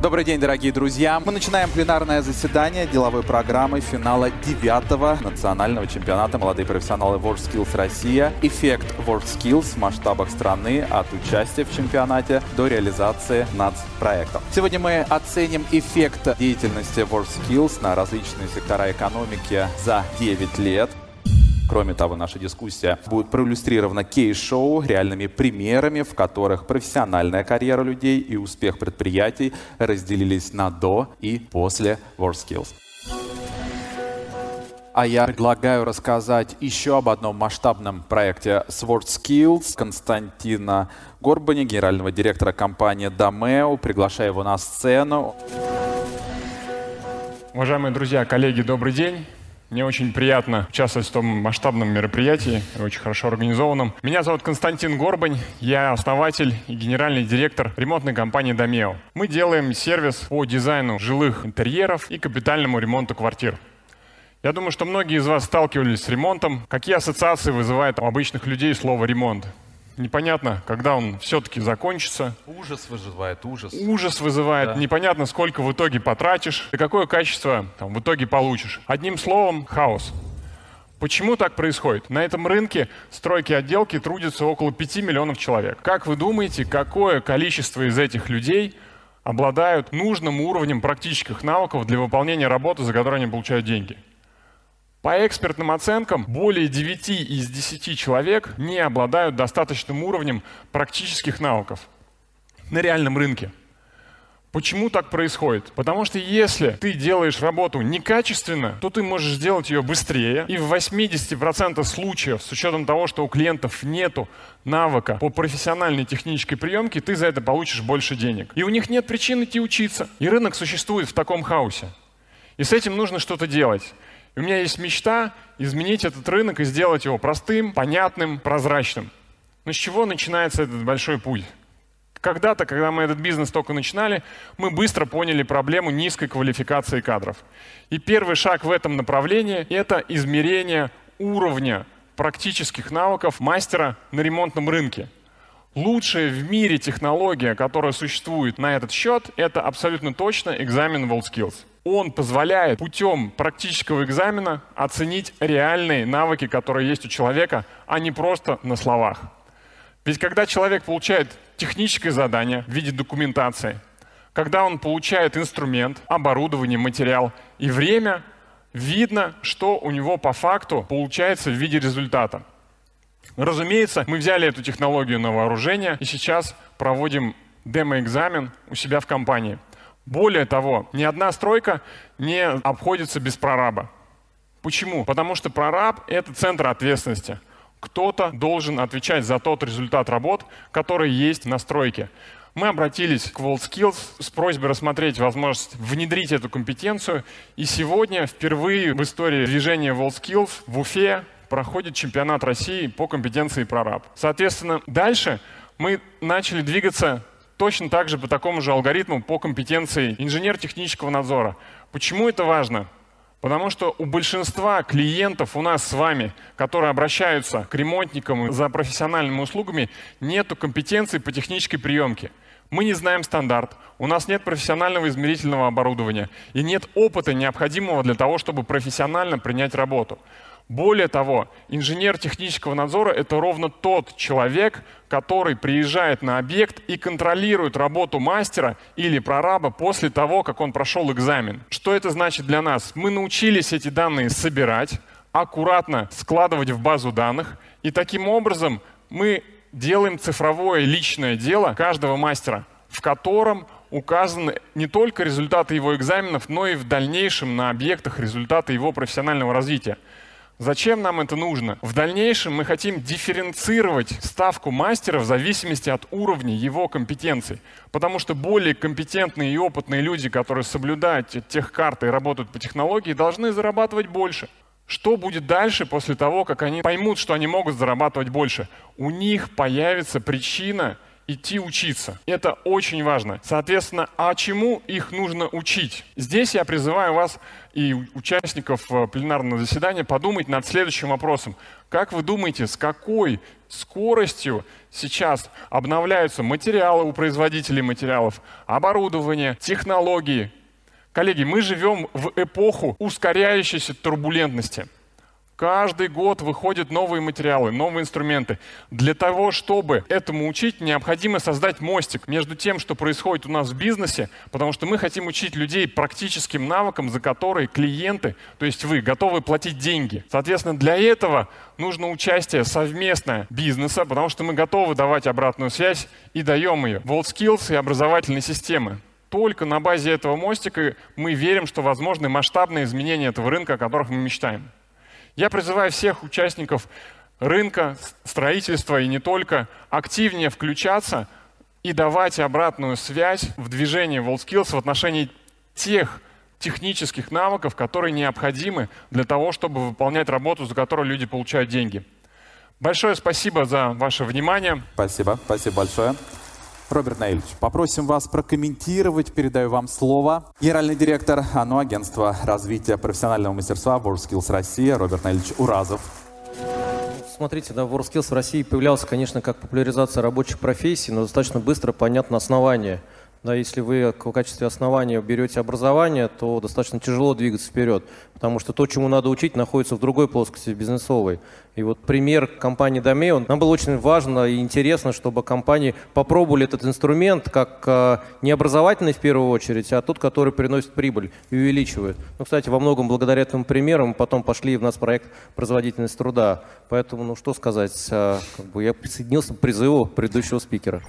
Добрый день, дорогие друзья. Мы начинаем пленарное заседание деловой программы финала девятого национального чемпионата «Молодые профессионалы WorldSkills Россия». Эффект WorldSkills в масштабах страны от участия в чемпионате до реализации нацпроектов. Сегодня мы оценим эффект деятельности WorldSkills на различные сектора экономики за 9 лет. Кроме того, наша дискуссия будет проиллюстрирована кейс-шоу реальными примерами, в которых профессиональная карьера людей и успех предприятий разделились на до и после WorldSkills. А я предлагаю рассказать еще об одном масштабном проекте Sword Skills Константина Горбани, генерального директора компании Домео. Приглашаю его на сцену. Уважаемые друзья, коллеги, добрый день. Мне очень приятно участвовать в том масштабном мероприятии, очень хорошо организованном. Меня зовут Константин Горбань, я основатель и генеральный директор ремонтной компании «Домео». Мы делаем сервис по дизайну жилых интерьеров и капитальному ремонту квартир. Я думаю, что многие из вас сталкивались с ремонтом. Какие ассоциации вызывает у обычных людей слово «ремонт»? Непонятно, когда он все-таки закончится. Ужас вызывает, ужас. Ужас вызывает, да. непонятно, сколько в итоге потратишь и какое качество там, в итоге получишь. Одним словом, хаос. Почему так происходит? На этом рынке стройки отделки трудится около 5 миллионов человек. Как вы думаете, какое количество из этих людей обладают нужным уровнем практических навыков для выполнения работы, за которую они получают деньги? По экспертным оценкам, более 9 из 10 человек не обладают достаточным уровнем практических навыков на реальном рынке. Почему так происходит? Потому что если ты делаешь работу некачественно, то ты можешь сделать ее быстрее. И в 80% случаев, с учетом того, что у клиентов нету навыка по профессиональной технической приемке, ты за это получишь больше денег. И у них нет причин идти учиться. И рынок существует в таком хаосе. И с этим нужно что-то делать. И у меня есть мечта изменить этот рынок и сделать его простым, понятным, прозрачным. Но с чего начинается этот большой путь? Когда-то, когда мы этот бизнес только начинали, мы быстро поняли проблему низкой квалификации кадров. И первый шаг в этом направлении – это измерение уровня практических навыков мастера на ремонтном рынке. Лучшая в мире технология, которая существует на этот счет, это абсолютно точно экзамен WorldSkills он позволяет путем практического экзамена оценить реальные навыки, которые есть у человека, а не просто на словах. Ведь когда человек получает техническое задание в виде документации, когда он получает инструмент, оборудование, материал и время, видно, что у него по факту получается в виде результата. Разумеется, мы взяли эту технологию на вооружение и сейчас проводим демо-экзамен у себя в компании – более того, ни одна стройка не обходится без прораба. Почему? Потому что прораб — это центр ответственности. Кто-то должен отвечать за тот результат работ, который есть на стройке. Мы обратились к WorldSkills с просьбой рассмотреть возможность внедрить эту компетенцию. И сегодня впервые в истории движения WorldSkills в Уфе проходит чемпионат России по компетенции прораб. Соответственно, дальше мы начали двигаться точно так же по такому же алгоритму по компетенции инженер-технического надзора. Почему это важно? Потому что у большинства клиентов у нас с вами, которые обращаются к ремонтникам за профессиональными услугами, нет компетенции по технической приемке. Мы не знаем стандарт, у нас нет профессионального измерительного оборудования и нет опыта, необходимого для того, чтобы профессионально принять работу. Более того, инженер технического надзора — это ровно тот человек, который приезжает на объект и контролирует работу мастера или прораба после того, как он прошел экзамен. Что это значит для нас? Мы научились эти данные собирать, аккуратно складывать в базу данных, и таким образом мы делаем цифровое личное дело каждого мастера, в котором указаны не только результаты его экзаменов, но и в дальнейшем на объектах результаты его профессионального развития. Зачем нам это нужно? В дальнейшем мы хотим дифференцировать ставку мастера в зависимости от уровня его компетенций. Потому что более компетентные и опытные люди, которые соблюдают тех карты и работают по технологии, должны зарабатывать больше. Что будет дальше после того, как они поймут, что они могут зарабатывать больше? У них появится причина идти учиться. Это очень важно. Соответственно, а чему их нужно учить? Здесь я призываю вас и участников э, пленарного заседания подумать над следующим вопросом. Как вы думаете, с какой скоростью сейчас обновляются материалы у производителей материалов, оборудование, технологии? Коллеги, мы живем в эпоху ускоряющейся турбулентности – Каждый год выходят новые материалы, новые инструменты. Для того, чтобы этому учить, необходимо создать мостик между тем, что происходит у нас в бизнесе, потому что мы хотим учить людей практическим навыкам, за которые клиенты, то есть вы, готовы платить деньги. Соответственно, для этого нужно участие совместное бизнеса, потому что мы готовы давать обратную связь и даем ее. WorldSkills и образовательные системы только на базе этого мостика мы верим, что возможны масштабные изменения этого рынка, о которых мы мечтаем. Я призываю всех участников рынка, строительства и не только активнее включаться и давать обратную связь в движении WorldSkills в отношении тех технических навыков, которые необходимы для того, чтобы выполнять работу, за которую люди получают деньги. Большое спасибо за ваше внимание. Спасибо, спасибо большое. Роберт Наильевич, попросим вас прокомментировать, передаю вам слово. Генеральный директор АНО, агентства развития профессионального мастерства WorldSkills Россия, Роберт Наильевич Уразов. Смотрите, да, WorldSkills в России появлялся, конечно, как популяризация рабочих профессий, но достаточно быстро понятно основание – да, если вы в качестве основания берете образование, то достаточно тяжело двигаться вперед, потому что то, чему надо учить, находится в другой плоскости, бизнесовой. И вот пример компании Domeo, нам было очень важно и интересно, чтобы компании попробовали этот инструмент как э, не образовательный в первую очередь, а тот, который приносит прибыль и увеличивает. Ну, кстати, во многом благодаря этому примеру мы потом пошли в наш проект «Производительность труда». Поэтому, ну что сказать, э, как бы я присоединился к призыву предыдущего спикера.